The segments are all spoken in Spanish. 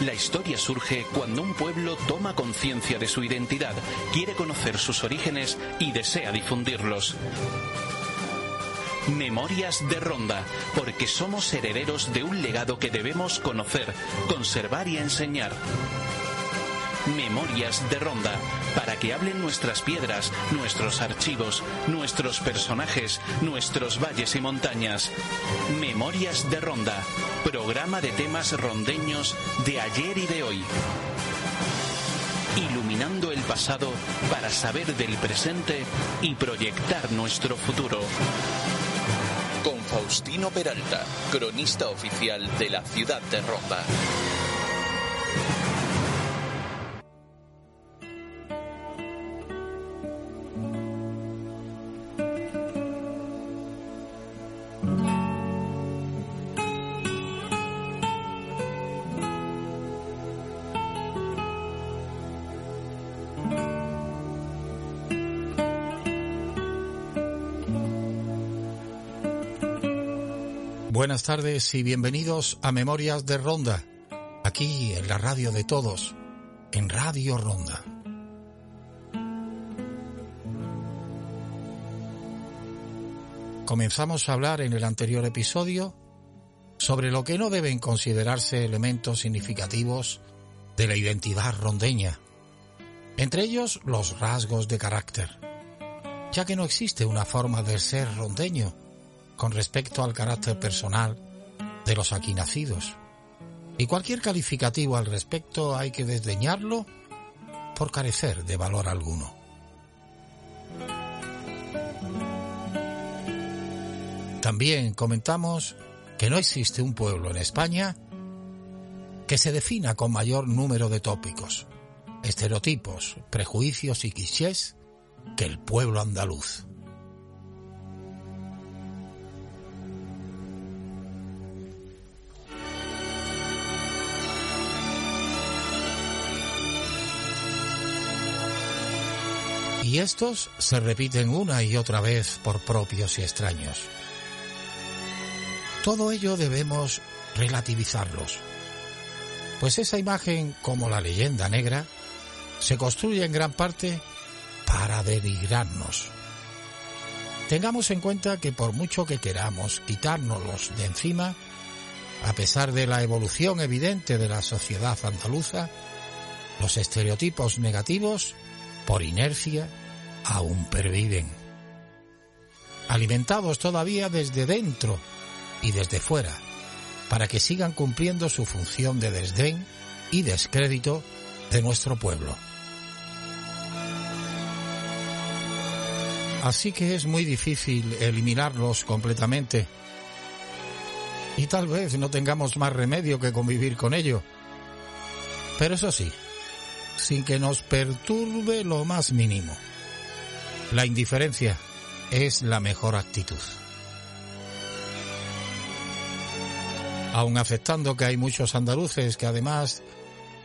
La historia surge cuando un pueblo toma conciencia de su identidad, quiere conocer sus orígenes y desea difundirlos. Memorias de Ronda, porque somos herederos de un legado que debemos conocer, conservar y enseñar. Memorias de Ronda, para que hablen nuestras piedras, nuestros archivos, nuestros personajes, nuestros valles y montañas. Memorias de Ronda, programa de temas rondeños de ayer y de hoy. Iluminando el pasado para saber del presente y proyectar nuestro futuro. Con Faustino Peralta, cronista oficial de la ciudad de Ronda. Buenas tardes y bienvenidos a Memorias de Ronda, aquí en la radio de todos, en Radio Ronda. Comenzamos a hablar en el anterior episodio sobre lo que no deben considerarse elementos significativos de la identidad rondeña, entre ellos los rasgos de carácter, ya que no existe una forma de ser rondeño con respecto al carácter personal de los aquí nacidos. Y cualquier calificativo al respecto hay que desdeñarlo por carecer de valor alguno. También comentamos que no existe un pueblo en España que se defina con mayor número de tópicos, estereotipos, prejuicios y clichés que el pueblo andaluz. Y estos se repiten una y otra vez por propios y extraños. Todo ello debemos relativizarlos, pues esa imagen, como la leyenda negra, se construye en gran parte para denigrarnos. Tengamos en cuenta que por mucho que queramos quitárnoslos de encima, a pesar de la evolución evidente de la sociedad andaluza, los estereotipos negativos, por inercia, aún perviven, alimentados todavía desde dentro y desde fuera, para que sigan cumpliendo su función de desdén y descrédito de nuestro pueblo. Así que es muy difícil eliminarlos completamente. Y tal vez no tengamos más remedio que convivir con ello. Pero eso sí, sin que nos perturbe lo más mínimo. La indiferencia es la mejor actitud. Aun aceptando que hay muchos andaluces que además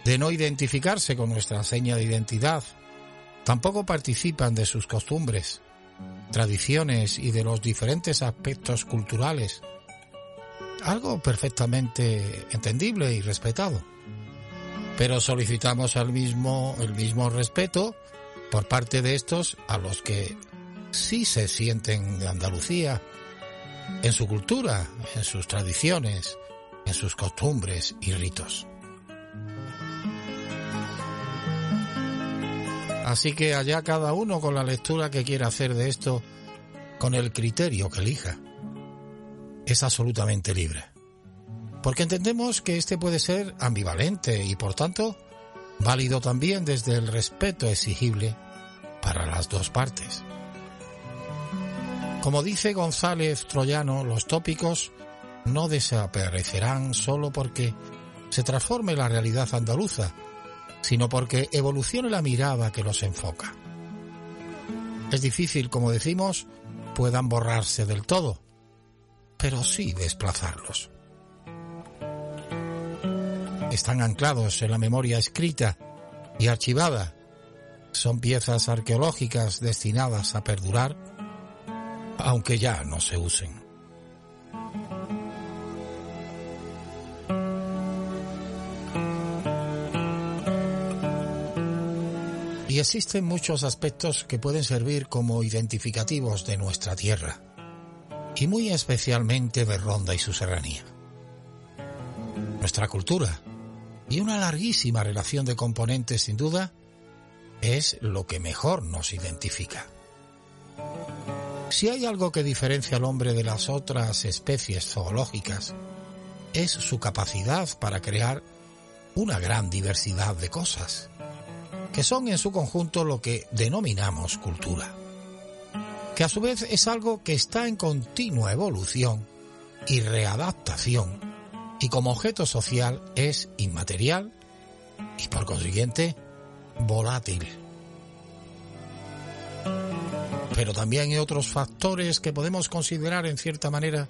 de no identificarse con nuestra seña de identidad, tampoco participan de sus costumbres, tradiciones y de los diferentes aspectos culturales. Algo perfectamente entendible y respetado. Pero solicitamos mismo, el mismo respeto por parte de estos a los que sí se sienten de Andalucía, en su cultura, en sus tradiciones, en sus costumbres y ritos. Así que allá cada uno con la lectura que quiera hacer de esto, con el criterio que elija. Es absolutamente libre. Porque entendemos que este puede ser ambivalente y por tanto válido también desde el respeto exigible para las dos partes. Como dice González Troyano, los tópicos no desaparecerán solo porque se transforme la realidad andaluza, sino porque evolucione la mirada que los enfoca. Es difícil, como decimos, puedan borrarse del todo, pero sí desplazarlos. Están anclados en la memoria escrita y archivada. Son piezas arqueológicas destinadas a perdurar, aunque ya no se usen. Y existen muchos aspectos que pueden servir como identificativos de nuestra tierra, y muy especialmente de Ronda y su serranía. Nuestra cultura y una larguísima relación de componentes sin duda es lo que mejor nos identifica. Si hay algo que diferencia al hombre de las otras especies zoológicas, es su capacidad para crear una gran diversidad de cosas que son en su conjunto lo que denominamos cultura, que a su vez es algo que está en continua evolución y readaptación y como objeto social es inmaterial y por consiguiente volátil. Pero también hay otros factores que podemos considerar en cierta manera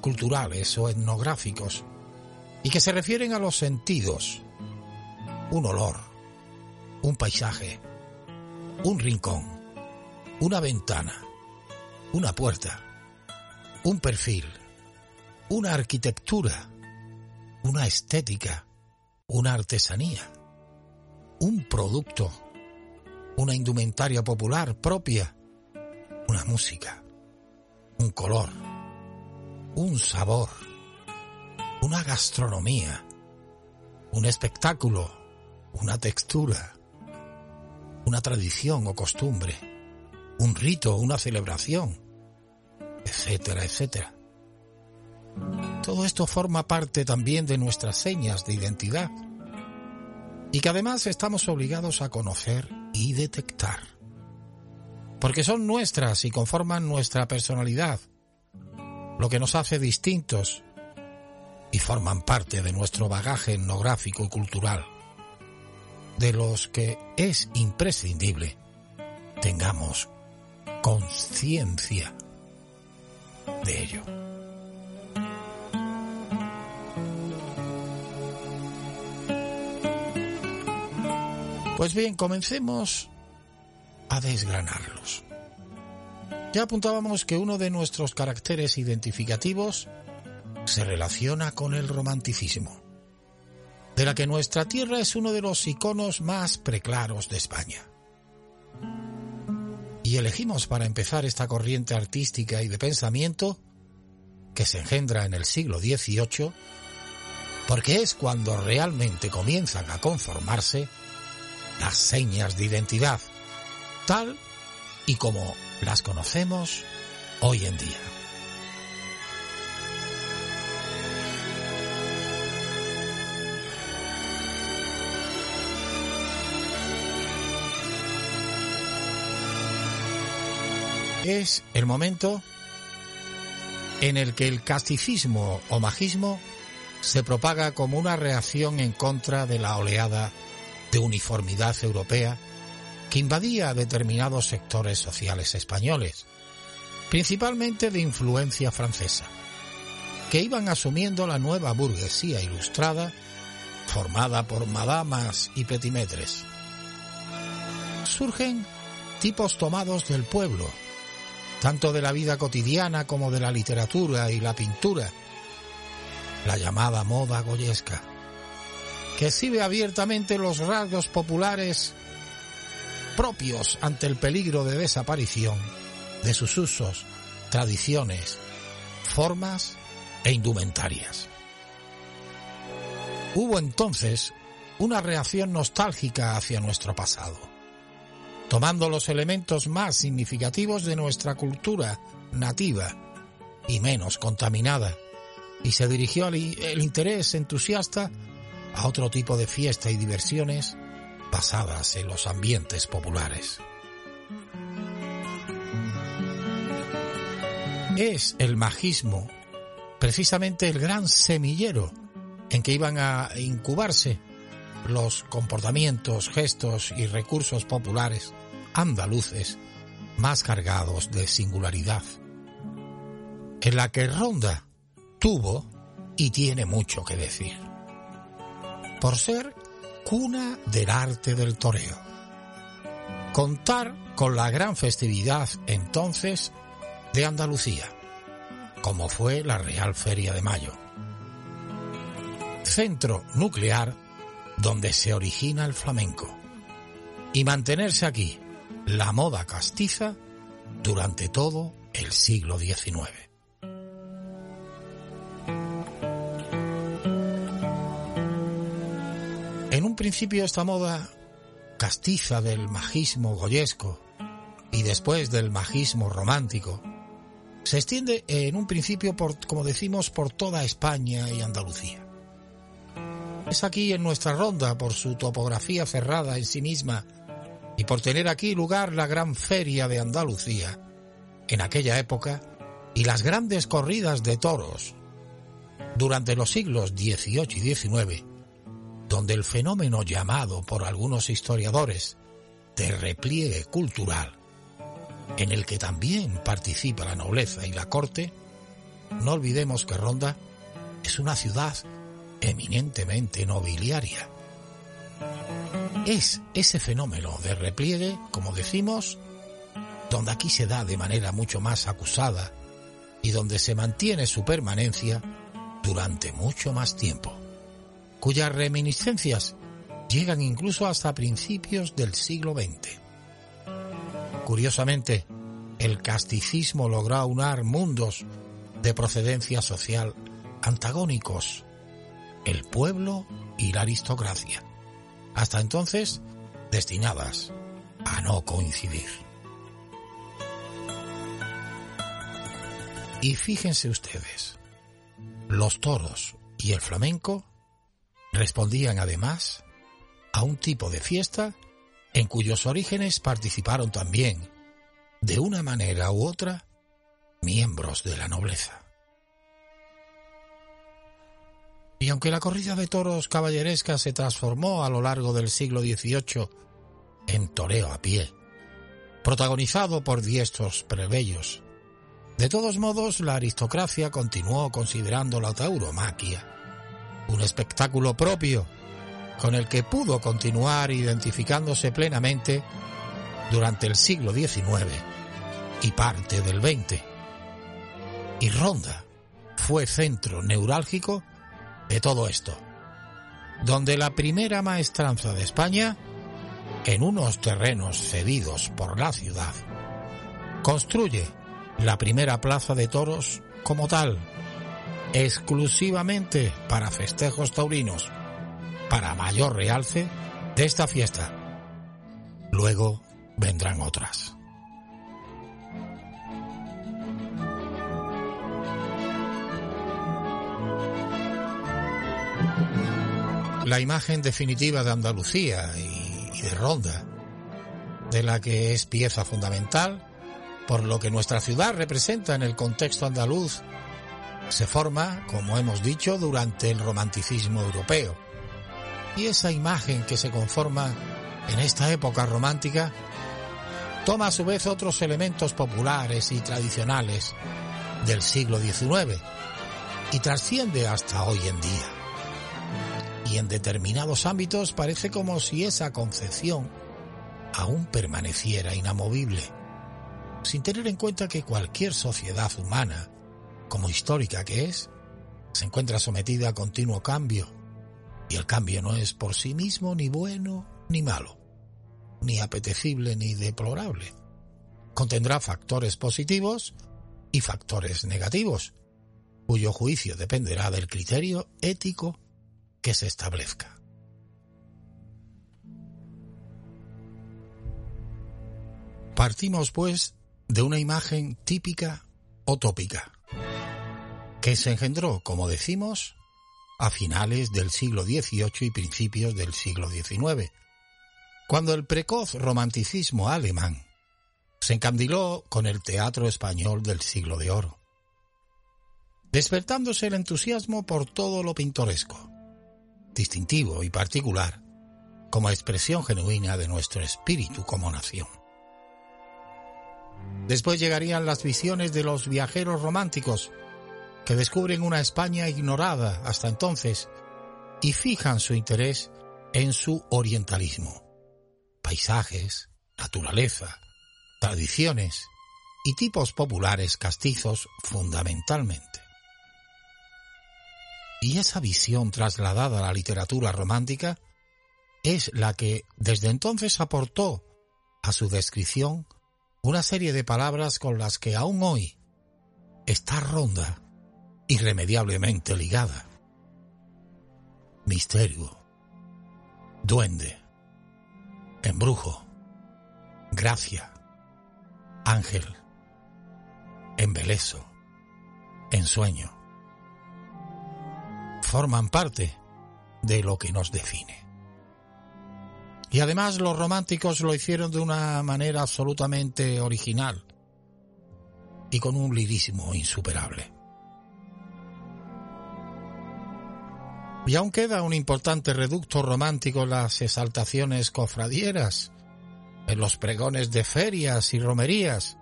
culturales o etnográficos y que se refieren a los sentidos, un olor, un paisaje, un rincón, una ventana, una puerta, un perfil, una arquitectura, una estética, una artesanía, un producto, una indumentaria popular propia, una música, un color, un sabor, una gastronomía, un espectáculo, una textura, una tradición o costumbre, un rito, una celebración, etcétera, etcétera. Todo esto forma parte también de nuestras señas de identidad y que además estamos obligados a conocer y detectar, porque son nuestras y conforman nuestra personalidad, lo que nos hace distintos y forman parte de nuestro bagaje etnográfico y cultural de los que es imprescindible tengamos conciencia de ello. Pues bien, comencemos a desgranarlos. Ya apuntábamos que uno de nuestros caracteres identificativos se relaciona con el romanticismo de la que nuestra tierra es uno de los iconos más preclaros de España. Y elegimos para empezar esta corriente artística y de pensamiento que se engendra en el siglo XVIII, porque es cuando realmente comienzan a conformarse las señas de identidad, tal y como las conocemos hoy en día. es el momento en el que el casticismo o magismo se propaga como una reacción en contra de la oleada de uniformidad europea que invadía determinados sectores sociales españoles, principalmente de influencia francesa, que iban asumiendo la nueva burguesía ilustrada formada por madamas y petimetres. Surgen tipos tomados del pueblo, tanto de la vida cotidiana como de la literatura y la pintura, la llamada moda goyesca, que exhibe abiertamente los rasgos populares propios ante el peligro de desaparición de sus usos, tradiciones, formas e indumentarias. Hubo entonces una reacción nostálgica hacia nuestro pasado tomando los elementos más significativos de nuestra cultura nativa y menos contaminada, y se dirigió el interés entusiasta a otro tipo de fiesta y diversiones basadas en los ambientes populares. Es el magismo precisamente el gran semillero en que iban a incubarse los comportamientos, gestos y recursos populares andaluces más cargados de singularidad, en la que Ronda tuvo y tiene mucho que decir, por ser cuna del arte del toreo. Contar con la gran festividad entonces de Andalucía, como fue la Real Feria de Mayo. Centro nuclear donde se origina el flamenco. Y mantenerse aquí, la moda castiza, durante todo el siglo XIX. Principio esta moda castiza del majismo goyesco y después del majismo romántico se extiende en un principio por, como decimos, por toda España y Andalucía. Es aquí en nuestra ronda por su topografía cerrada en sí misma y por tener aquí lugar la gran feria de Andalucía en aquella época y las grandes corridas de toros durante los siglos XVIII y XIX donde el fenómeno llamado por algunos historiadores de repliegue cultural, en el que también participa la nobleza y la corte, no olvidemos que Ronda es una ciudad eminentemente nobiliaria. Es ese fenómeno de repliegue, como decimos, donde aquí se da de manera mucho más acusada y donde se mantiene su permanencia durante mucho más tiempo cuyas reminiscencias llegan incluso hasta principios del siglo XX. Curiosamente, el casticismo logró aunar mundos de procedencia social antagónicos, el pueblo y la aristocracia, hasta entonces destinadas a no coincidir. Y fíjense ustedes, los toros y el flamenco respondían además a un tipo de fiesta en cuyos orígenes participaron también, de una manera u otra, miembros de la nobleza. Y aunque la corrida de toros caballeresca se transformó a lo largo del siglo XVIII en toreo a pie, protagonizado por diestros plebeyos, de todos modos la aristocracia continuó considerando la tauromaquia un espectáculo propio con el que pudo continuar identificándose plenamente durante el siglo XIX y parte del XX. Y Ronda fue centro neurálgico de todo esto, donde la primera maestranza de España, en unos terrenos cedidos por la ciudad, construye la primera plaza de toros como tal, exclusivamente para festejos taurinos, para mayor realce de esta fiesta. Luego vendrán otras. La imagen definitiva de Andalucía y de Ronda, de la que es pieza fundamental, por lo que nuestra ciudad representa en el contexto andaluz se forma, como hemos dicho, durante el romanticismo europeo. Y esa imagen que se conforma en esta época romántica toma a su vez otros elementos populares y tradicionales del siglo XIX y trasciende hasta hoy en día. Y en determinados ámbitos parece como si esa concepción aún permaneciera inamovible, sin tener en cuenta que cualquier sociedad humana como histórica que es, se encuentra sometida a continuo cambio, y el cambio no es por sí mismo ni bueno ni malo, ni apetecible ni deplorable. Contendrá factores positivos y factores negativos, cuyo juicio dependerá del criterio ético que se establezca. Partimos, pues, de una imagen típica o tópica que se engendró, como decimos, a finales del siglo XVIII y principios del siglo XIX, cuando el precoz romanticismo alemán se encandiló con el teatro español del siglo de oro, despertándose el entusiasmo por todo lo pintoresco, distintivo y particular como expresión genuina de nuestro espíritu como nación. Después llegarían las visiones de los viajeros románticos, que descubren una España ignorada hasta entonces y fijan su interés en su orientalismo. Paisajes, naturaleza, tradiciones y tipos populares castizos fundamentalmente. Y esa visión trasladada a la literatura romántica es la que desde entonces aportó a su descripción una serie de palabras con las que aún hoy está ronda irremediablemente ligada. Misterio, duende, embrujo, gracia, ángel, embeleso, ensueño. Forman parte de lo que nos define. Y además los románticos lo hicieron de una manera absolutamente original y con un lirismo insuperable. Y aún queda un importante reducto romántico en las exaltaciones cofradieras, en los pregones de ferias y romerías,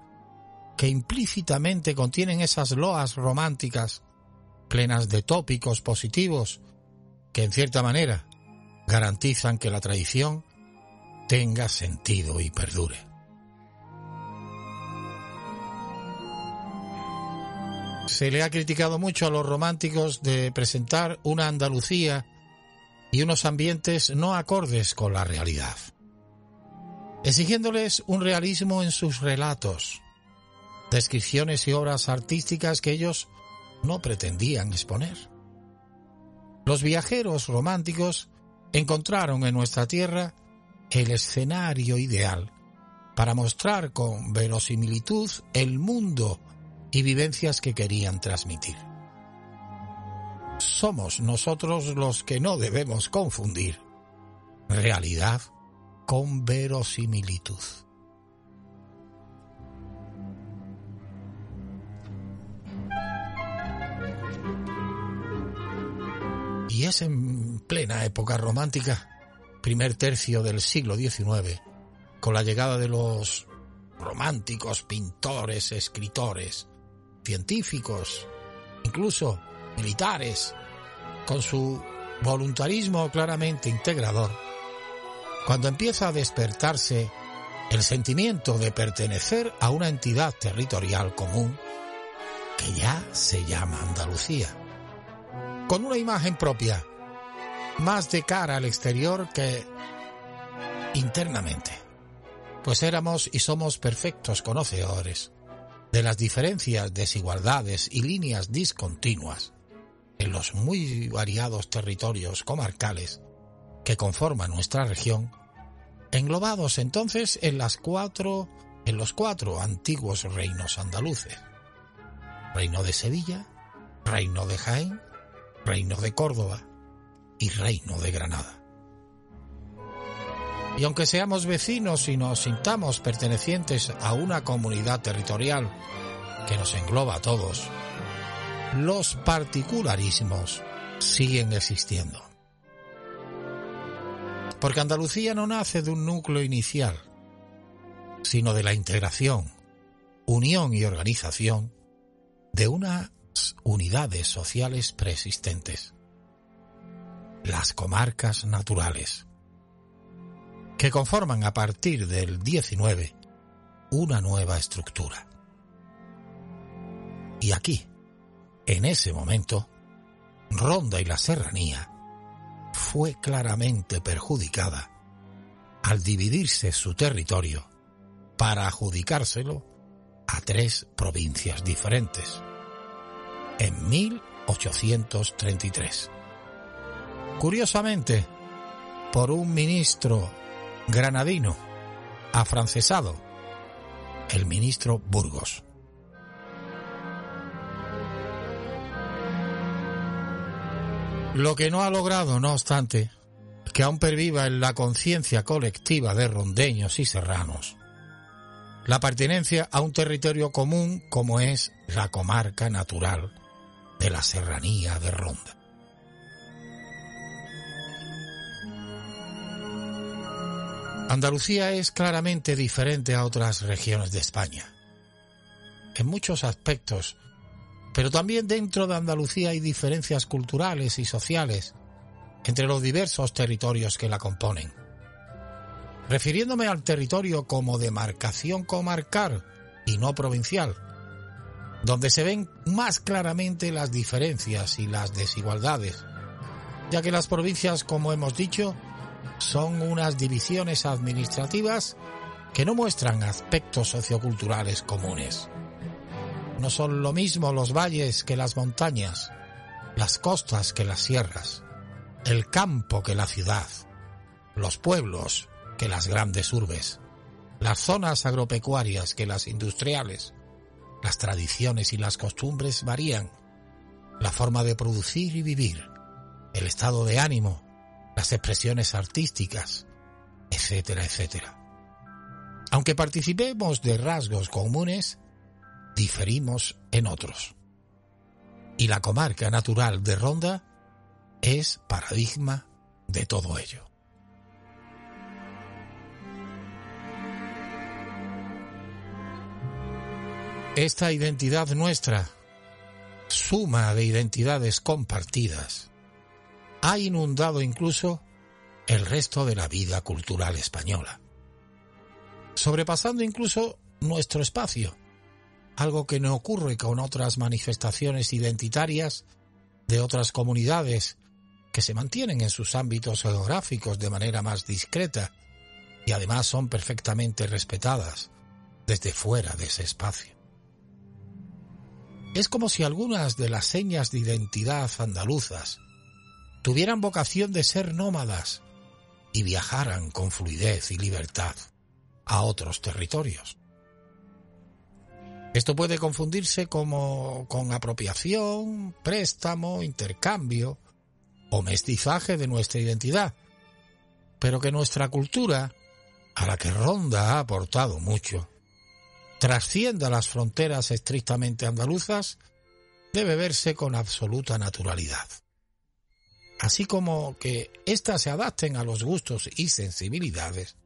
que implícitamente contienen esas loas románticas plenas de tópicos positivos que en cierta manera garantizan que la tradición tenga sentido y perdure. Se le ha criticado mucho a los románticos de presentar una Andalucía y unos ambientes no acordes con la realidad, exigiéndoles un realismo en sus relatos, descripciones y obras artísticas que ellos no pretendían exponer. Los viajeros románticos encontraron en nuestra tierra el escenario ideal para mostrar con verosimilitud el mundo y vivencias que querían transmitir. Somos nosotros los que no debemos confundir realidad con verosimilitud. Y es en plena época romántica primer tercio del siglo XIX, con la llegada de los románticos, pintores, escritores, científicos, incluso militares, con su voluntarismo claramente integrador, cuando empieza a despertarse el sentimiento de pertenecer a una entidad territorial común que ya se llama Andalucía, con una imagen propia, más de cara al exterior que internamente, pues éramos y somos perfectos conocedores de las diferencias, desigualdades y líneas discontinuas en los muy variados territorios comarcales que conforman nuestra región, englobados entonces en en los cuatro antiguos reinos andaluces. Reino de Sevilla, Reino de Jaén, Reino de Córdoba, y Reino de Granada. Y aunque seamos vecinos y nos sintamos pertenecientes a una comunidad territorial que nos engloba a todos, los particularismos siguen existiendo. Porque Andalucía no nace de un núcleo inicial, sino de la integración, unión y organización de unas unidades sociales preexistentes las comarcas naturales, que conforman a partir del 19 una nueva estructura. Y aquí, en ese momento, Ronda y la Serranía fue claramente perjudicada al dividirse su territorio para adjudicárselo a tres provincias diferentes en 1833 curiosamente, por un ministro granadino afrancesado, el ministro Burgos. Lo que no ha logrado, no obstante, que aún perviva en la conciencia colectiva de rondeños y serranos la pertenencia a un territorio común como es la comarca natural de la serranía de Ronda. Andalucía es claramente diferente a otras regiones de España. En muchos aspectos, pero también dentro de Andalucía hay diferencias culturales y sociales entre los diversos territorios que la componen. Refiriéndome al territorio como demarcación comarcal y no provincial, donde se ven más claramente las diferencias y las desigualdades, ya que las provincias, como hemos dicho, son unas divisiones administrativas que no muestran aspectos socioculturales comunes. No son lo mismo los valles que las montañas, las costas que las sierras, el campo que la ciudad, los pueblos que las grandes urbes, las zonas agropecuarias que las industriales. Las tradiciones y las costumbres varían, la forma de producir y vivir, el estado de ánimo, las expresiones artísticas, etcétera, etcétera. Aunque participemos de rasgos comunes, diferimos en otros. Y la comarca natural de Ronda es paradigma de todo ello. Esta identidad nuestra, suma de identidades compartidas, ha inundado incluso el resto de la vida cultural española, sobrepasando incluso nuestro espacio, algo que no ocurre con otras manifestaciones identitarias de otras comunidades que se mantienen en sus ámbitos geográficos de manera más discreta y además son perfectamente respetadas desde fuera de ese espacio. Es como si algunas de las señas de identidad andaluzas tuvieran vocación de ser nómadas y viajaran con fluidez y libertad a otros territorios. Esto puede confundirse como con apropiación, préstamo, intercambio, o mestizaje de nuestra identidad, pero que nuestra cultura, a la que Ronda ha aportado mucho, trascienda las fronteras estrictamente andaluzas, debe verse con absoluta naturalidad. Así como que éstas se adapten a los gustos y sensibilidades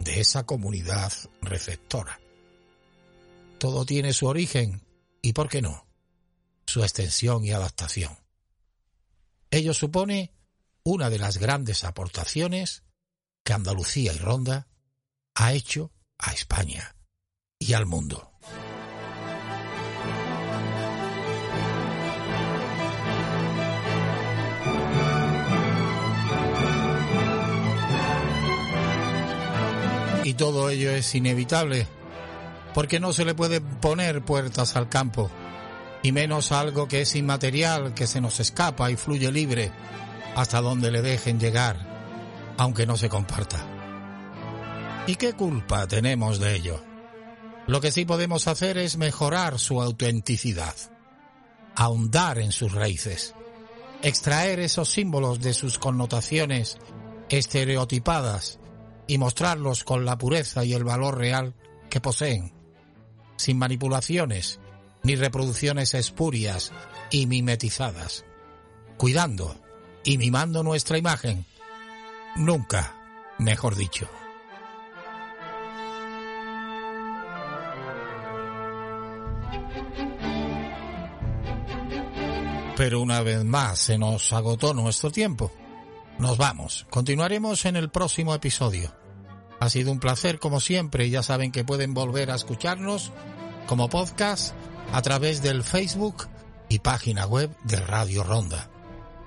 de esa comunidad receptora. Todo tiene su origen y, ¿por qué no?, su extensión y adaptación. Ello supone una de las grandes aportaciones que Andalucía y Ronda ha hecho a España y al mundo. Y todo ello es inevitable, porque no se le puede poner puertas al campo y menos algo que es inmaterial, que se nos escapa y fluye libre hasta donde le dejen llegar, aunque no se comparta. ¿Y qué culpa tenemos de ello? Lo que sí podemos hacer es mejorar su autenticidad, ahondar en sus raíces, extraer esos símbolos de sus connotaciones estereotipadas y mostrarlos con la pureza y el valor real que poseen, sin manipulaciones ni reproducciones espurias y mimetizadas, cuidando y mimando nuestra imagen. Nunca, mejor dicho. Pero una vez más se nos agotó nuestro tiempo. Nos vamos. Continuaremos en el próximo episodio. Ha sido un placer como siempre. Ya saben que pueden volver a escucharnos como podcast a través del Facebook y página web de Radio Ronda,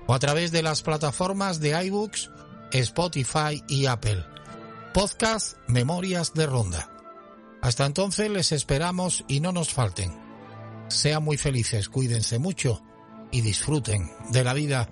o a través de las plataformas de iBooks, Spotify y Apple. Podcast Memorias de Ronda. Hasta entonces les esperamos y no nos falten. Sean muy felices, cuídense mucho y disfruten de la vida.